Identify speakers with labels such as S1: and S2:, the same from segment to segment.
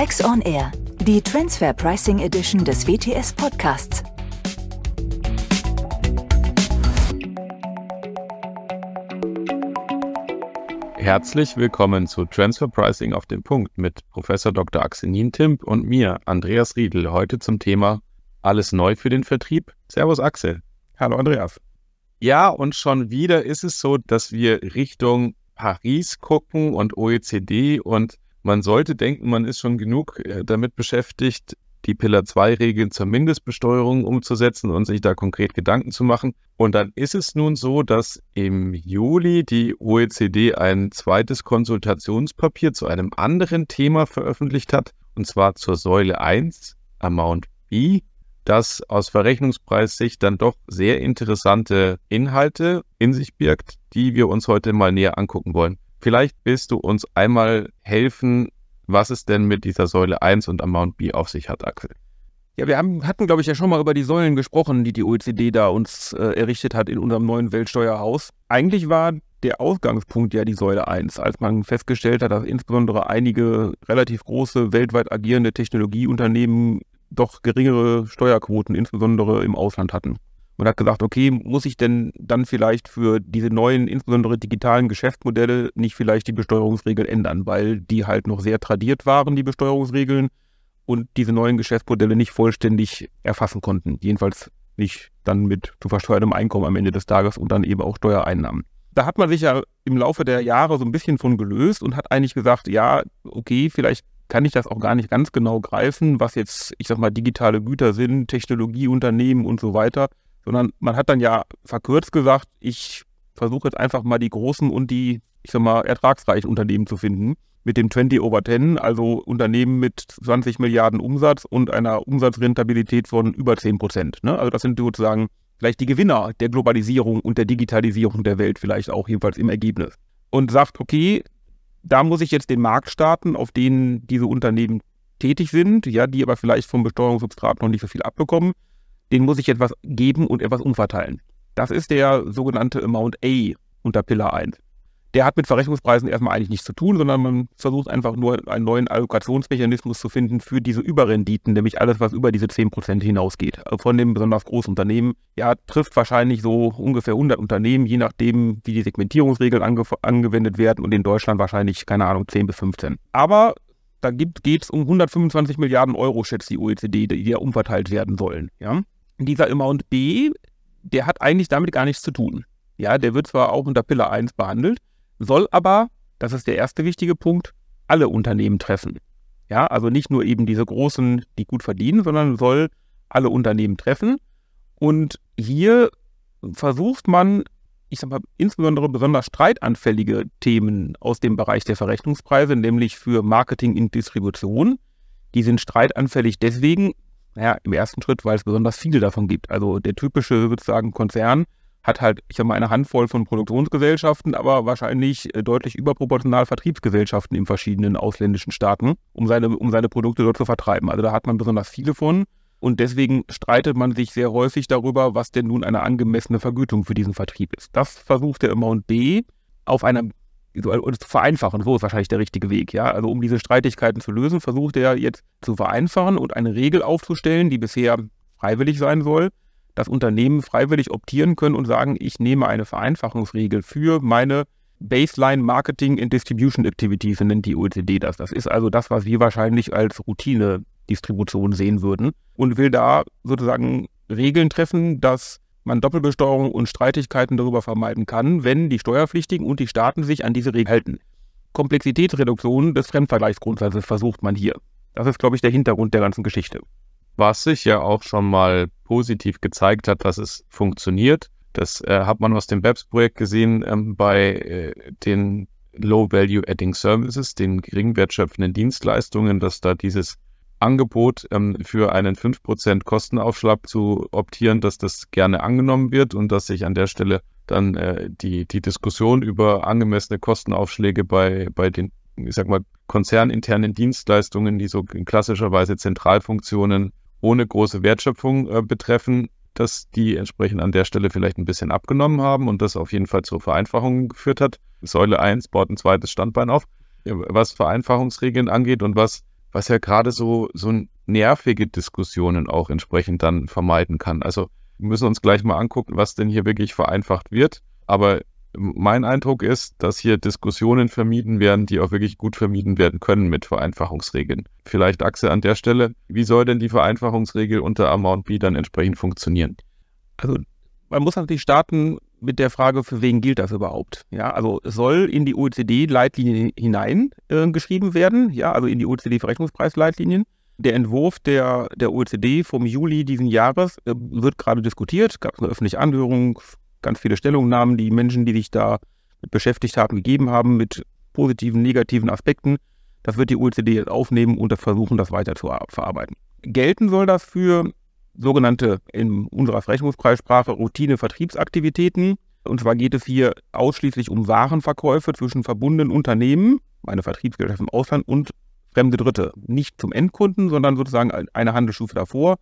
S1: Tax on Air, die Transfer Pricing Edition des WTS Podcasts.
S2: Herzlich willkommen zu Transfer Pricing auf den Punkt mit Professor Dr. Axel Nientimp und mir, Andreas Riedel, heute zum Thema Alles neu für den Vertrieb. Servus Axel.
S3: Hallo Andreas.
S2: Ja, und schon wieder ist es so, dass wir Richtung Paris gucken und OECD und man sollte denken, man ist schon genug äh, damit beschäftigt, die Pillar 2 Regeln zur Mindestbesteuerung umzusetzen und sich da konkret Gedanken zu machen. Und dann ist es nun so, dass im Juli die OECD ein zweites Konsultationspapier zu einem anderen Thema veröffentlicht hat, und zwar zur Säule 1, Amount B, das aus Verrechnungspreissicht dann doch sehr interessante Inhalte in sich birgt, die wir uns heute mal näher angucken wollen. Vielleicht willst du uns einmal helfen, was es denn mit dieser Säule 1 und Amount B auf sich hat, Axel.
S3: Ja, wir haben, hatten, glaube ich, ja schon mal über die Säulen gesprochen, die die OECD da uns äh, errichtet hat in unserem neuen Weltsteuerhaus. Eigentlich war der Ausgangspunkt ja die Säule 1, als man festgestellt hat, dass insbesondere einige relativ große weltweit agierende Technologieunternehmen doch geringere Steuerquoten, insbesondere im Ausland hatten. Man hat gesagt, okay, muss ich denn dann vielleicht für diese neuen, insbesondere digitalen Geschäftsmodelle nicht vielleicht die Besteuerungsregeln ändern, weil die halt noch sehr tradiert waren, die Besteuerungsregeln, und diese neuen Geschäftsmodelle nicht vollständig erfassen konnten. Jedenfalls nicht dann mit zu versteuertem Einkommen am Ende des Tages und dann eben auch Steuereinnahmen. Da hat man sich ja im Laufe der Jahre so ein bisschen von gelöst und hat eigentlich gesagt, ja, okay, vielleicht kann ich das auch gar nicht ganz genau greifen, was jetzt, ich sag mal, digitale Güter sind, Technologieunternehmen und so weiter, sondern man hat dann ja verkürzt gesagt, ich versuche jetzt einfach mal die großen und die, ich sag mal, ertragsreichen Unternehmen zu finden. Mit dem 20 over 10, also Unternehmen mit 20 Milliarden Umsatz und einer Umsatzrentabilität von über 10 Prozent. Ne? Also das sind sozusagen vielleicht die Gewinner der Globalisierung und der Digitalisierung der Welt, vielleicht auch jedenfalls im Ergebnis. Und sagt, okay, da muss ich jetzt den Markt starten, auf den diese Unternehmen tätig sind, ja, die aber vielleicht vom Besteuerungssubstrat noch nicht so viel abbekommen. Den muss ich etwas geben und etwas umverteilen. Das ist der sogenannte Amount A unter Pillar 1 der hat mit Verrechnungspreisen erstmal eigentlich nichts zu tun, sondern man versucht einfach nur einen neuen Allokationsmechanismus zu finden für diese Überrenditen, nämlich alles, was über diese 10% hinausgeht. Also von dem besonders großen Unternehmen, ja, trifft wahrscheinlich so ungefähr 100 Unternehmen, je nachdem, wie die Segmentierungsregeln ange angewendet werden und in Deutschland wahrscheinlich, keine Ahnung, 10 bis 15. Aber da geht es um 125 Milliarden Euro, schätzt die OECD, die ja umverteilt werden sollen. Ja? Dieser Amount B, der hat eigentlich damit gar nichts zu tun. Ja, der wird zwar auch unter Pillar 1 behandelt, soll aber, das ist der erste wichtige Punkt, alle Unternehmen treffen. Ja, also nicht nur eben diese großen, die gut verdienen, sondern soll alle Unternehmen treffen. Und hier versucht man, ich sag mal, insbesondere besonders streitanfällige Themen aus dem Bereich der Verrechnungspreise, nämlich für Marketing und Distribution. Die sind streitanfällig deswegen, naja, im ersten Schritt, weil es besonders viele davon gibt. Also der typische sozusagen Konzern hat halt, ich habe mal eine Handvoll von Produktionsgesellschaften, aber wahrscheinlich äh, deutlich überproportional Vertriebsgesellschaften in verschiedenen ausländischen Staaten, um seine, um seine Produkte dort zu vertreiben. Also da hat man besonders viele von. Und deswegen streitet man sich sehr häufig darüber, was denn nun eine angemessene Vergütung für diesen Vertrieb ist. Das versucht der B auf einer zu vereinfachen, so ist wahrscheinlich der richtige Weg, ja. Also um diese Streitigkeiten zu lösen, versucht er jetzt zu vereinfachen und eine Regel aufzustellen, die bisher freiwillig sein soll, dass Unternehmen freiwillig optieren können und sagen, ich nehme eine Vereinfachungsregel für meine Baseline Marketing and Distribution Activities, nennt die OECD das. Das ist also das, was wir wahrscheinlich als Routine-Distribution sehen würden und will da sozusagen Regeln treffen, dass man Doppelbesteuerung und Streitigkeiten darüber vermeiden kann, wenn die Steuerpflichtigen und die Staaten sich an diese Regeln halten. Komplexitätsreduktion des Fremdvergleichsgrundsatzes versucht man hier. Das ist, glaube ich, der Hintergrund der ganzen Geschichte
S2: was sich ja auch schon mal positiv gezeigt hat, dass es funktioniert. Das äh, hat man aus dem BEPS-Projekt gesehen ähm, bei äh, den Low-Value-Adding Services, den geringwertschöpfenden Dienstleistungen, dass da dieses Angebot ähm, für einen 5% Kostenaufschlag zu optieren, dass das gerne angenommen wird und dass sich an der Stelle dann äh, die, die Diskussion über angemessene Kostenaufschläge bei, bei den, ich sag mal, konzerninternen Dienstleistungen, die so klassischerweise Zentralfunktionen ohne große Wertschöpfung äh, betreffen, dass die entsprechend an der Stelle vielleicht ein bisschen abgenommen haben und das auf jeden Fall zur Vereinfachung geführt hat. Säule 1 baut ein zweites Standbein auf, was Vereinfachungsregeln angeht und was was ja gerade so, so nervige Diskussionen auch entsprechend dann vermeiden kann. Also wir müssen uns gleich mal angucken, was denn hier wirklich vereinfacht wird. Aber mein Eindruck ist, dass hier Diskussionen vermieden werden, die auch wirklich gut vermieden werden können mit Vereinfachungsregeln. Vielleicht Axel an der Stelle, wie soll denn die Vereinfachungsregel unter Amount B dann entsprechend funktionieren?
S3: Also man muss natürlich starten mit der Frage, für wen gilt das überhaupt? Ja, also soll in die OECD-Leitlinien hinein äh, werden, ja, also in die OECD-Verrechnungspreisleitlinien. Der Entwurf der, der OECD vom Juli diesen Jahres äh, wird gerade diskutiert, gab es eine öffentliche Anhörung, ganz viele Stellungnahmen, die Menschen, die sich da mit beschäftigt haben, gegeben haben, mit positiven, negativen Aspekten. Das wird die OECD jetzt aufnehmen und versuchen, das weiter zu verarbeiten. Gelten soll das für sogenannte in unserer Verrechnungspreissprache Routine-Vertriebsaktivitäten. Und zwar geht es hier ausschließlich um Warenverkäufe zwischen verbundenen Unternehmen, meine Vertriebsgesellschaft im Ausland und fremde Dritte. Nicht zum Endkunden, sondern sozusagen eine Handelsstufe davor,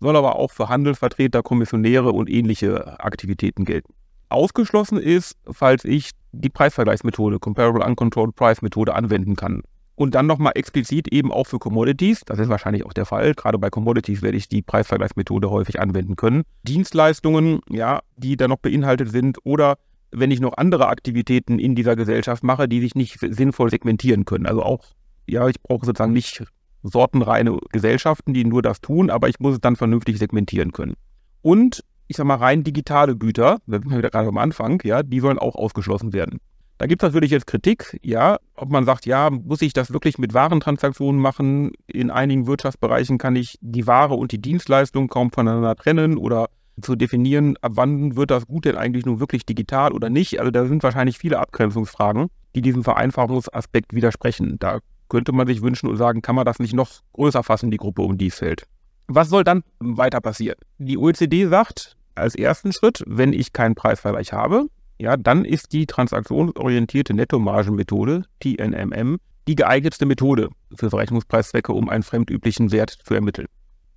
S3: soll aber auch für Handelsvertreter, Kommissionäre und ähnliche Aktivitäten gelten. Ausgeschlossen ist, falls ich die Preisvergleichsmethode, Comparable Uncontrolled Price Methode anwenden kann. Und dann nochmal explizit eben auch für Commodities, das ist wahrscheinlich auch der Fall, gerade bei Commodities werde ich die Preisvergleichsmethode häufig anwenden können. Dienstleistungen, ja, die da noch beinhaltet sind oder wenn ich noch andere Aktivitäten in dieser Gesellschaft mache, die sich nicht sinnvoll segmentieren können. Also auch, ja, ich brauche sozusagen nicht sortenreine Gesellschaften, die nur das tun, aber ich muss es dann vernünftig segmentieren können. Und ich sag mal rein digitale Güter, da sind wir wieder gerade am Anfang, ja, die sollen auch ausgeschlossen werden. Da gibt es natürlich jetzt Kritik, ja, ob man sagt, ja, muss ich das wirklich mit Warentransaktionen machen? In einigen Wirtschaftsbereichen kann ich die Ware und die Dienstleistung kaum voneinander trennen oder zu definieren, ab wann wird das Gut denn eigentlich nun wirklich digital oder nicht. Also da sind wahrscheinlich viele Abgrenzungsfragen, die diesem Vereinfachungsaspekt widersprechen. Da könnte man sich wünschen und sagen, kann man das nicht noch größer fassen, die Gruppe, um die es fällt. Was soll dann weiter passieren? Die OECD sagt als ersten Schritt, wenn ich keinen Preisvergleich habe, ja, dann ist die transaktionsorientierte Nettomargenmethode, TNMM, die geeignetste Methode für Verrechnungspreiszwecke, um einen fremdüblichen Wert zu ermitteln.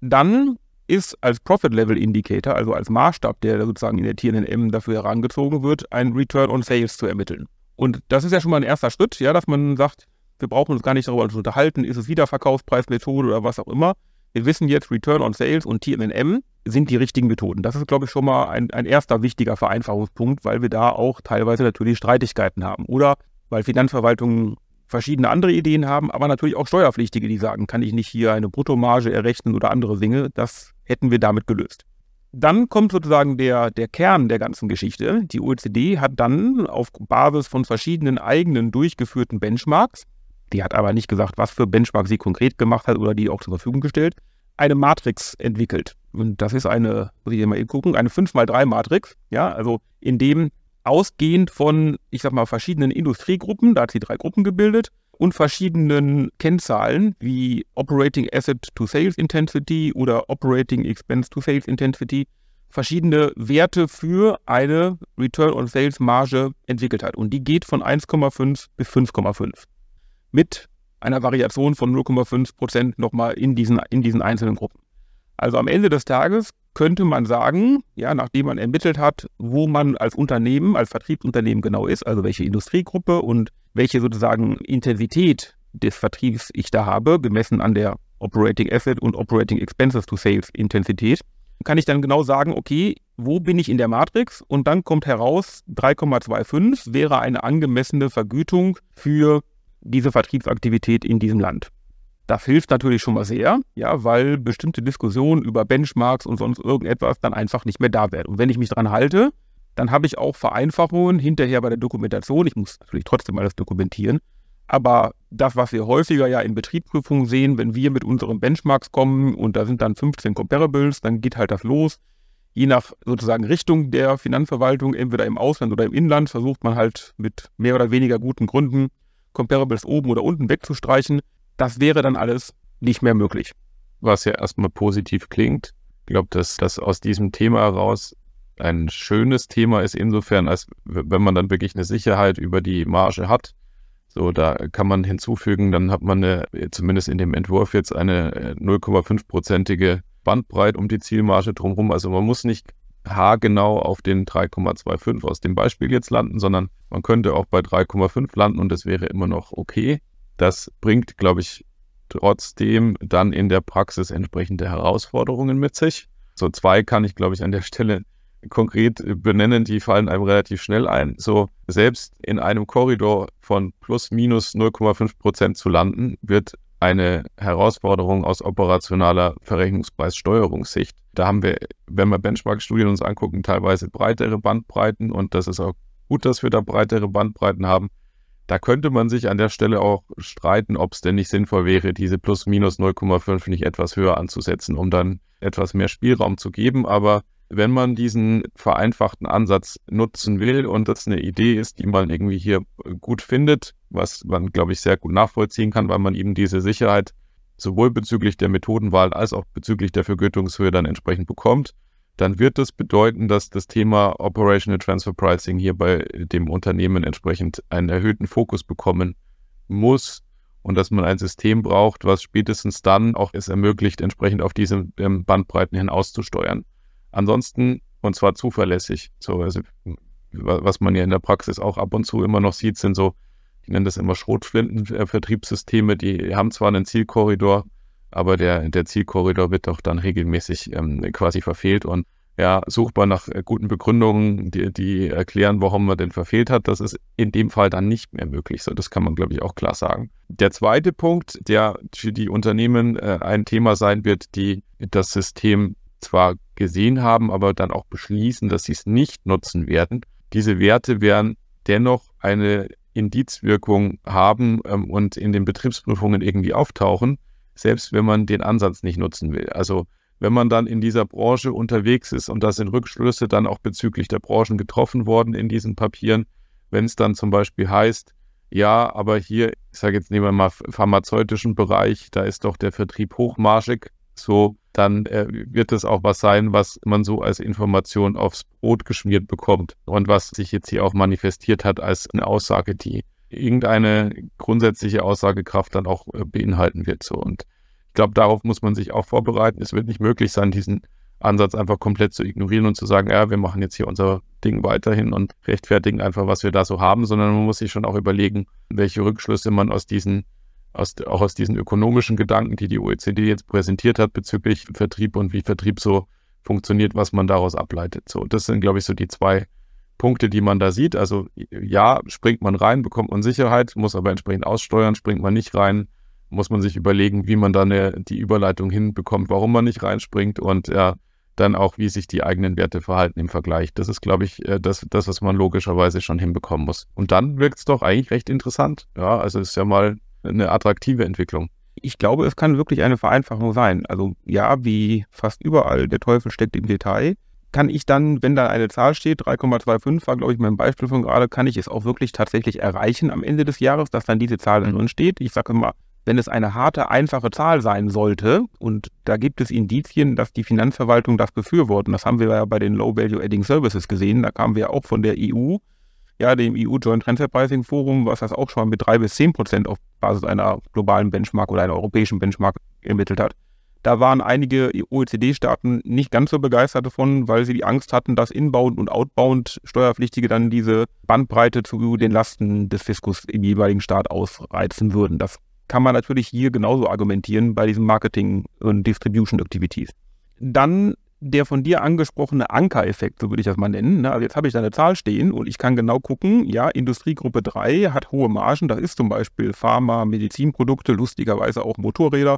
S3: Dann ist als Profit Level Indicator, also als Maßstab, der sozusagen in der TNMM dafür herangezogen wird, ein Return on Sales zu ermitteln. Und das ist ja schon mal ein erster Schritt, ja, dass man sagt, wir brauchen uns gar nicht darüber zu unterhalten, ist es Wiederverkaufspreismethode oder was auch immer. Wir wissen jetzt, Return on Sales und TNM sind die richtigen Methoden. Das ist, glaube ich, schon mal ein, ein erster wichtiger Vereinfachungspunkt, weil wir da auch teilweise natürlich Streitigkeiten haben. Oder weil Finanzverwaltungen verschiedene andere Ideen haben, aber natürlich auch Steuerpflichtige, die sagen, kann ich nicht hier eine Bruttomarge errechnen oder andere Dinge. Das hätten wir damit gelöst. Dann kommt sozusagen der, der Kern der ganzen Geschichte. Die OECD hat dann auf Basis von verschiedenen eigenen durchgeführten Benchmarks die hat aber nicht gesagt, was für Benchmark sie konkret gemacht hat oder die auch zur Verfügung gestellt. Eine Matrix entwickelt. Und das ist eine, muss ich hier mal eben gucken, eine 5x3-Matrix. Ja, also in dem ausgehend von, ich sag mal, verschiedenen Industriegruppen, da hat sie drei Gruppen gebildet, und verschiedenen Kennzahlen wie Operating Asset to Sales Intensity oder Operating Expense to Sales Intensity verschiedene Werte für eine Return on Sales Marge entwickelt hat. Und die geht von 1,5 bis 5,5 mit einer Variation von 0,5 Prozent nochmal in diesen, in diesen einzelnen Gruppen. Also am Ende des Tages könnte man sagen, ja, nachdem man ermittelt hat, wo man als Unternehmen, als Vertriebsunternehmen genau ist, also welche Industriegruppe und welche sozusagen Intensität des Vertriebs ich da habe, gemessen an der Operating Asset und Operating Expenses to Sales Intensität, kann ich dann genau sagen, okay, wo bin ich in der Matrix? Und dann kommt heraus, 3,25 wäre eine angemessene Vergütung für diese Vertriebsaktivität in diesem Land. Das hilft natürlich schon mal sehr, ja, weil bestimmte Diskussionen über Benchmarks und sonst irgendetwas dann einfach nicht mehr da werden. Und wenn ich mich daran halte, dann habe ich auch Vereinfachungen hinterher bei der Dokumentation. Ich muss natürlich trotzdem alles dokumentieren. Aber das, was wir häufiger ja in Betriebsprüfungen sehen, wenn wir mit unseren Benchmarks kommen und da sind dann 15 Comparables, dann geht halt das los. Je nach sozusagen Richtung der Finanzverwaltung, entweder im Ausland oder im Inland, versucht man halt mit mehr oder weniger guten Gründen Comparables oben oder unten wegzustreichen. Das wäre dann alles nicht mehr möglich.
S2: Was ja erstmal positiv klingt. Ich glaube, dass das aus diesem Thema heraus ein schönes Thema ist, insofern, als wenn man dann wirklich eine Sicherheit über die Marge hat. So, da kann man hinzufügen, dann hat man eine, zumindest in dem Entwurf jetzt eine 0,5-prozentige äh, Bandbreite um die Zielmarge drumherum. Also man muss nicht haargenau auf den 3,25 aus dem Beispiel jetzt landen, sondern man könnte auch bei 3,5 landen und es wäre immer noch okay. Das bringt, glaube ich, trotzdem dann in der Praxis entsprechende Herausforderungen mit sich. So zwei kann ich, glaube ich, an der Stelle konkret benennen, die fallen einem relativ schnell ein. So selbst in einem Korridor von plus minus 0,5 Prozent zu landen, wird eine Herausforderung aus operationaler Verrechnungspreissteuerungssicht. Da haben wir, wenn wir Benchmark-Studien uns angucken, teilweise breitere Bandbreiten und das ist auch gut, dass wir da breitere Bandbreiten haben. Da könnte man sich an der Stelle auch streiten, ob es denn nicht sinnvoll wäre, diese plus minus 0,5 nicht etwas höher anzusetzen, um dann etwas mehr Spielraum zu geben. Aber wenn man diesen vereinfachten Ansatz nutzen will und das eine Idee ist, die man irgendwie hier gut findet, was man, glaube ich, sehr gut nachvollziehen kann, weil man eben diese Sicherheit sowohl bezüglich der Methodenwahl als auch bezüglich der Vergütungshöhe dann entsprechend bekommt, dann wird das bedeuten, dass das Thema Operational Transfer Pricing hier bei dem Unternehmen entsprechend einen erhöhten Fokus bekommen muss und dass man ein System braucht, was spätestens dann auch es ermöglicht, entsprechend auf diese ähm, Bandbreiten hin auszusteuern. Ansonsten, und zwar zuverlässig, so, also, was man ja in der Praxis auch ab und zu immer noch sieht, sind so, ich nenne das immer Schrotflinten-Vertriebssysteme, die haben zwar einen Zielkorridor, aber der, der Zielkorridor wird doch dann regelmäßig ähm, quasi verfehlt und ja, suchbar nach äh, guten Begründungen, die, die erklären, warum man denn verfehlt hat. Das ist in dem Fall dann nicht mehr möglich. So, das kann man, glaube ich, auch klar sagen. Der zweite Punkt, der für die Unternehmen äh, ein Thema sein wird, die das System zwar gesehen haben, aber dann auch beschließen, dass sie es nicht nutzen werden. Diese Werte werden dennoch eine Indizwirkung haben ähm, und in den Betriebsprüfungen irgendwie auftauchen, selbst wenn man den Ansatz nicht nutzen will. Also wenn man dann in dieser Branche unterwegs ist und da sind Rückschlüsse dann auch bezüglich der Branchen getroffen worden in diesen Papieren, wenn es dann zum Beispiel heißt, ja, aber hier, ich sage jetzt nehmen wir mal pharmazeutischen Bereich, da ist doch der Vertrieb hochmarschig, so, dann äh, wird es auch was sein, was man so als Information aufs Brot geschmiert bekommt und was sich jetzt hier auch manifestiert hat als eine Aussage, die irgendeine grundsätzliche Aussagekraft dann auch äh, beinhalten wird. So. Und ich glaube, darauf muss man sich auch vorbereiten. Es wird nicht möglich sein, diesen Ansatz einfach komplett zu ignorieren und zu sagen, ja, wir machen jetzt hier unser Ding weiterhin und rechtfertigen einfach, was wir da so haben, sondern man muss sich schon auch überlegen, welche Rückschlüsse man aus diesen aus, auch aus diesen ökonomischen Gedanken, die die OECD jetzt präsentiert hat bezüglich Vertrieb und wie Vertrieb so funktioniert, was man daraus ableitet. So, das sind, glaube ich, so die zwei Punkte, die man da sieht. Also ja, springt man rein, bekommt man Sicherheit, muss aber entsprechend aussteuern, springt man nicht rein, muss man sich überlegen, wie man dann die Überleitung hinbekommt, warum man nicht reinspringt und ja, dann auch, wie sich die eigenen Werte verhalten im Vergleich. Das ist, glaube ich, äh, das, das, was man logischerweise schon hinbekommen muss. Und dann wirkt es doch eigentlich recht interessant. Ja, also ist ja mal eine attraktive Entwicklung.
S3: Ich glaube, es kann wirklich eine Vereinfachung sein. Also ja, wie fast überall, der Teufel steckt im Detail. Kann ich dann, wenn da eine Zahl steht, 3,25 war, glaube ich, mein Beispiel von gerade, kann ich es auch wirklich tatsächlich erreichen am Ende des Jahres, dass dann diese Zahl drin steht. Ich sage immer, wenn es eine harte, einfache Zahl sein sollte, und da gibt es Indizien, dass die Finanzverwaltung das befürworten, das haben wir ja bei den Low-Value-Adding Services gesehen, da kamen wir auch von der EU, ja, dem EU Joint Transfer Pricing Forum, was das auch schon mit drei bis zehn Prozent auf Basis einer globalen Benchmark oder einer europäischen Benchmark ermittelt hat. Da waren einige OECD-Staaten nicht ganz so begeistert davon, weil sie die Angst hatten, dass inbound und outbound Steuerpflichtige dann diese Bandbreite zu den Lasten des Fiskus im jeweiligen Staat ausreizen würden. Das kann man natürlich hier genauso argumentieren bei diesen Marketing- und Distribution-Activities. Dann der von dir angesprochene Ankereffekt, so würde ich das mal nennen. Ne? Also jetzt habe ich da eine Zahl stehen und ich kann genau gucken, ja, Industriegruppe 3 hat hohe Margen, das ist zum Beispiel Pharma, Medizinprodukte, lustigerweise auch Motorräder.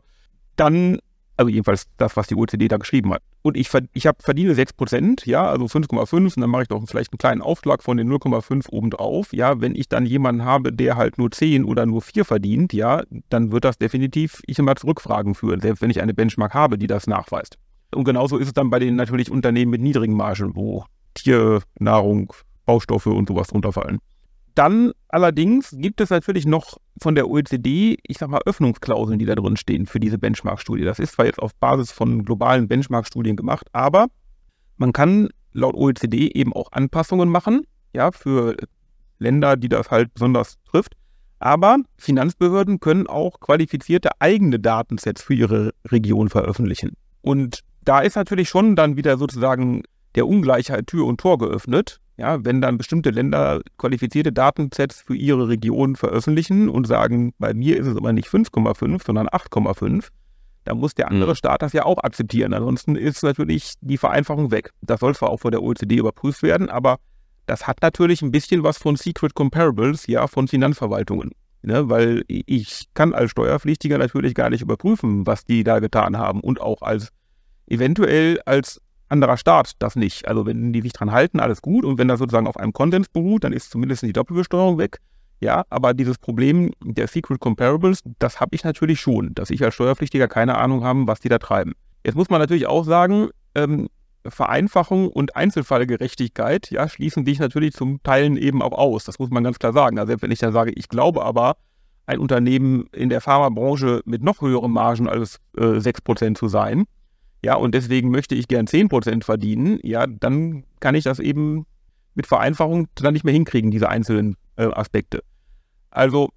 S3: Dann, also jedenfalls das, was die OECD da geschrieben hat. Und ich, ich hab, verdiene 6%, ja, also 5,5 und dann mache ich doch vielleicht einen kleinen Aufschlag von den 0,5 obendrauf. Ja, wenn ich dann jemanden habe, der halt nur 10 oder nur 4 verdient, ja, dann wird das definitiv ich immer zurückfragen führen, selbst wenn ich eine Benchmark habe, die das nachweist. Und genauso ist es dann bei den natürlich Unternehmen mit niedrigen Margen, wo Tiernahrung, Baustoffe und sowas drunter fallen. Dann allerdings gibt es natürlich noch von der OECD, ich sag mal, Öffnungsklauseln, die da drin stehen für diese Benchmark-Studie. Das ist zwar jetzt auf Basis von globalen Benchmark-Studien gemacht, aber man kann laut OECD eben auch Anpassungen machen, ja, für Länder, die das halt besonders trifft. Aber Finanzbehörden können auch qualifizierte eigene Datensets für ihre Region veröffentlichen. Und da ist natürlich schon dann wieder sozusagen der Ungleichheit Tür und Tor geöffnet. Ja, wenn dann bestimmte Länder qualifizierte Datensets für ihre Region veröffentlichen und sagen, bei mir ist es aber nicht 5,5, sondern 8,5, dann muss der andere mhm. Staat das ja auch akzeptieren. Ansonsten ist natürlich die Vereinfachung weg. Das soll zwar auch vor der OECD überprüft werden, aber das hat natürlich ein bisschen was von Secret Comparables, ja, von Finanzverwaltungen. Ne, weil ich kann als Steuerpflichtiger natürlich gar nicht überprüfen, was die da getan haben und auch als eventuell als anderer Staat das nicht. Also wenn die sich dran halten, alles gut. Und wenn das sozusagen auf einem Konsens beruht, dann ist zumindest die Doppelbesteuerung weg. Ja, aber dieses Problem der Secret Comparables, das habe ich natürlich schon, dass ich als Steuerpflichtiger keine Ahnung habe, was die da treiben. Jetzt muss man natürlich auch sagen, ähm, Vereinfachung und Einzelfallgerechtigkeit, ja, schließen dich natürlich zum Teilen eben auch aus. Das muss man ganz klar sagen. Also wenn ich dann sage, ich glaube aber, ein Unternehmen in der Pharmabranche mit noch höheren Margen als äh, 6% zu sein, ja, und deswegen möchte ich gern 10% verdienen, ja, dann kann ich das eben mit Vereinfachung dann nicht mehr hinkriegen, diese einzelnen äh, Aspekte. Also,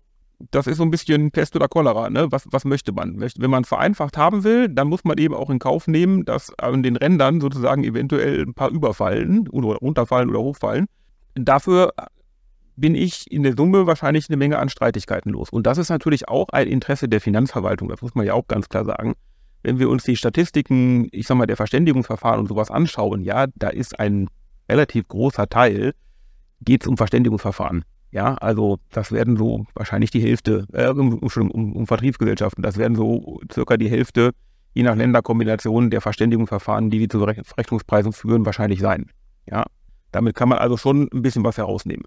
S3: das ist so ein bisschen Pest oder Cholera, ne? Was, was möchte man? Wenn man vereinfacht haben will, dann muss man eben auch in Kauf nehmen, dass an den Rändern sozusagen eventuell ein paar überfallen oder runterfallen oder hochfallen. Dafür bin ich in der Summe wahrscheinlich eine Menge an Streitigkeiten los. Und das ist natürlich auch ein Interesse der Finanzverwaltung, das muss man ja auch ganz klar sagen wenn wir uns die Statistiken, ich sag mal, der Verständigungsverfahren und sowas anschauen, ja, da ist ein relativ großer Teil, geht es um Verständigungsverfahren. Ja, also das werden so wahrscheinlich die Hälfte, äh, um, um, um, Vertriebsgesellschaften, das werden so circa die Hälfte, je nach Länderkombination der Verständigungsverfahren, die die zu Rechnungspreisen führen, wahrscheinlich sein. Ja, damit kann man also schon ein bisschen was herausnehmen.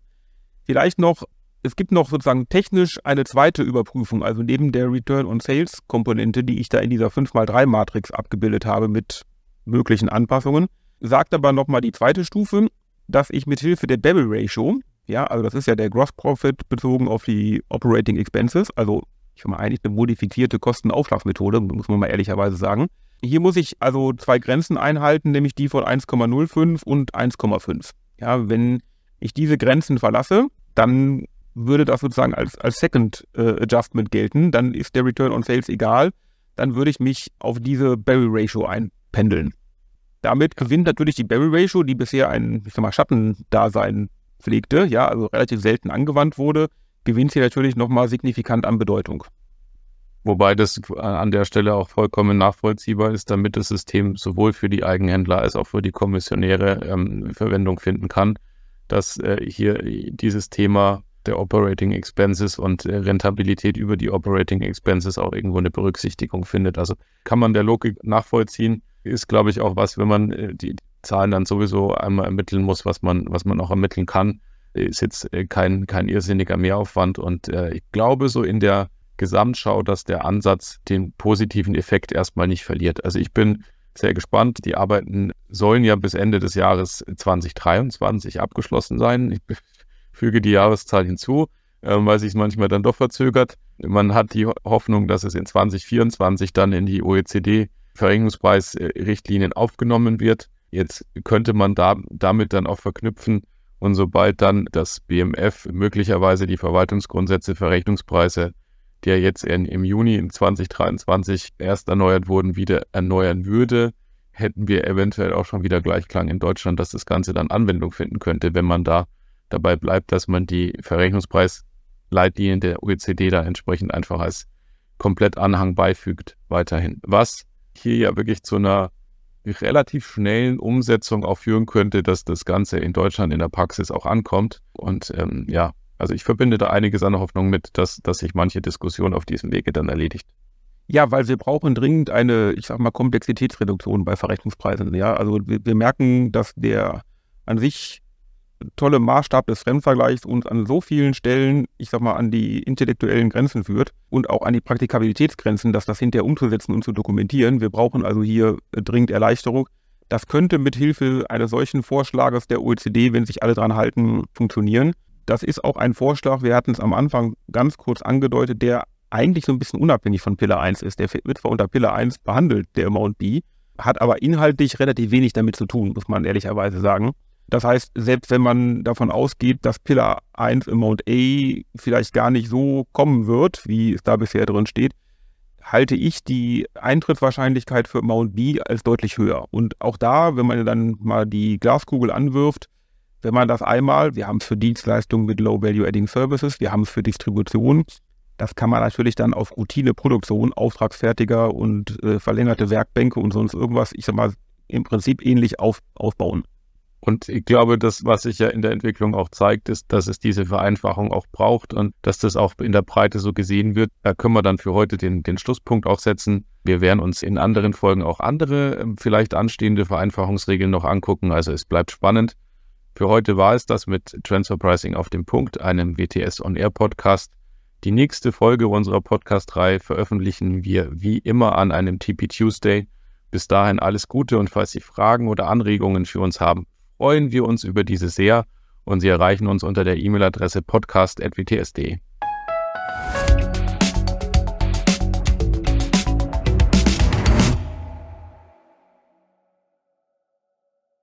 S3: Vielleicht noch es gibt noch sozusagen technisch eine zweite Überprüfung, also neben der Return on Sales Komponente, die ich da in dieser 5x3 Matrix abgebildet habe mit möglichen Anpassungen, sagt aber nochmal die zweite Stufe, dass ich mit Hilfe der Bevel Ratio, ja, also das ist ja der Gross Profit bezogen auf die Operating Expenses, also ich mal eigentlich eine modifizierte Kostenaufschlagsmethode, muss man mal ehrlicherweise sagen. Hier muss ich also zwei Grenzen einhalten, nämlich die von 1,05 und 1,5. Ja, wenn ich diese Grenzen verlasse, dann würde das sozusagen als, als Second äh, Adjustment gelten, dann ist der Return on Sales egal, dann würde ich mich auf diese Barrel Ratio einpendeln. Damit gewinnt natürlich die Barrel Ratio, die bisher ein, ich sag mal, Schattendasein pflegte, ja, also relativ selten angewandt wurde, gewinnt sie natürlich nochmal signifikant an Bedeutung.
S2: Wobei das an der Stelle auch vollkommen nachvollziehbar ist, damit das System sowohl für die Eigenhändler als auch für die Kommissionäre ähm, Verwendung finden kann, dass äh, hier dieses Thema der Operating Expenses und Rentabilität über die Operating Expenses auch irgendwo eine Berücksichtigung findet. Also kann man der Logik nachvollziehen, ist, glaube ich, auch was, wenn man äh, die Zahlen dann sowieso einmal ermitteln muss, was man, was man auch ermitteln kann, ist jetzt äh, kein, kein irrsinniger Mehraufwand. Und äh, ich glaube so in der Gesamtschau, dass der Ansatz den positiven Effekt erstmal nicht verliert. Also ich bin sehr gespannt. Die Arbeiten sollen ja bis Ende des Jahres 2023 abgeschlossen sein. Ich füge die Jahreszahl hinzu, äh, weil sich es manchmal dann doch verzögert. Man hat die Hoffnung, dass es in 2024 dann in die OECD-Verringerungspreisrichtlinien aufgenommen wird. Jetzt könnte man da, damit dann auch verknüpfen und sobald dann das BMF möglicherweise die Verwaltungsgrundsätze für Rechnungspreise, die jetzt in, im Juni 2023 erst erneuert wurden, wieder erneuern würde, hätten wir eventuell auch schon wieder Gleichklang in Deutschland, dass das Ganze dann Anwendung finden könnte, wenn man da dabei bleibt, dass man die Verrechnungspreisleitlinien der OECD da entsprechend einfach als komplett Anhang beifügt weiterhin. Was hier ja wirklich zu einer relativ schnellen Umsetzung auch führen könnte, dass das Ganze in Deutschland in der Praxis auch ankommt. Und ähm, ja, also ich verbinde da einiges an Hoffnung mit, dass, dass sich manche Diskussion auf diesem Wege dann erledigt.
S3: Ja, weil wir brauchen dringend eine, ich sag mal, Komplexitätsreduktion bei Verrechnungspreisen. Ja, also wir, wir merken, dass der an sich tolle Maßstab des Fremdvergleichs uns an so vielen Stellen, ich sag mal, an die intellektuellen Grenzen führt und auch an die Praktikabilitätsgrenzen, dass das hinterher umzusetzen und zu dokumentieren. Wir brauchen also hier dringend Erleichterung. Das könnte mit Hilfe eines solchen Vorschlages der OECD, wenn sich alle dran halten, funktionieren. Das ist auch ein Vorschlag, wir hatten es am Anfang ganz kurz angedeutet, der eigentlich so ein bisschen unabhängig von Pillar 1 ist. Der wird zwar unter Pillar 1 behandelt, der Amount B, hat aber inhaltlich relativ wenig damit zu tun, muss man ehrlicherweise sagen. Das heißt, selbst wenn man davon ausgeht, dass Pillar 1 im Mount A vielleicht gar nicht so kommen wird, wie es da bisher drin steht, halte ich die Eintrittswahrscheinlichkeit für Mount B als deutlich höher. Und auch da, wenn man dann mal die Glaskugel anwirft, wenn man das einmal, wir haben es für Dienstleistungen mit Low Value Adding Services, wir haben es für Distribution, das kann man natürlich dann auf Routineproduktion, Auftragsfertiger und äh, verlängerte Werkbänke und sonst irgendwas, ich sag mal, im Prinzip ähnlich auf, aufbauen.
S2: Und ich glaube, das, was sich ja in der Entwicklung auch zeigt, ist, dass es diese Vereinfachung auch braucht und dass das auch in der Breite so gesehen wird. Da können wir dann für heute den, den Schlusspunkt auch setzen. Wir werden uns in anderen Folgen auch andere, ähm, vielleicht anstehende Vereinfachungsregeln noch angucken. Also es bleibt spannend. Für heute war es das mit Transfer Pricing auf dem Punkt, einem WTS On Air Podcast. Die nächste Folge unserer Podcast-Reihe veröffentlichen wir wie immer an einem TP Tuesday. Bis dahin alles Gute und falls Sie Fragen oder Anregungen für uns haben, freuen wir uns über diese sehr und Sie erreichen uns unter der E-Mail-Adresse podcast.wts.de.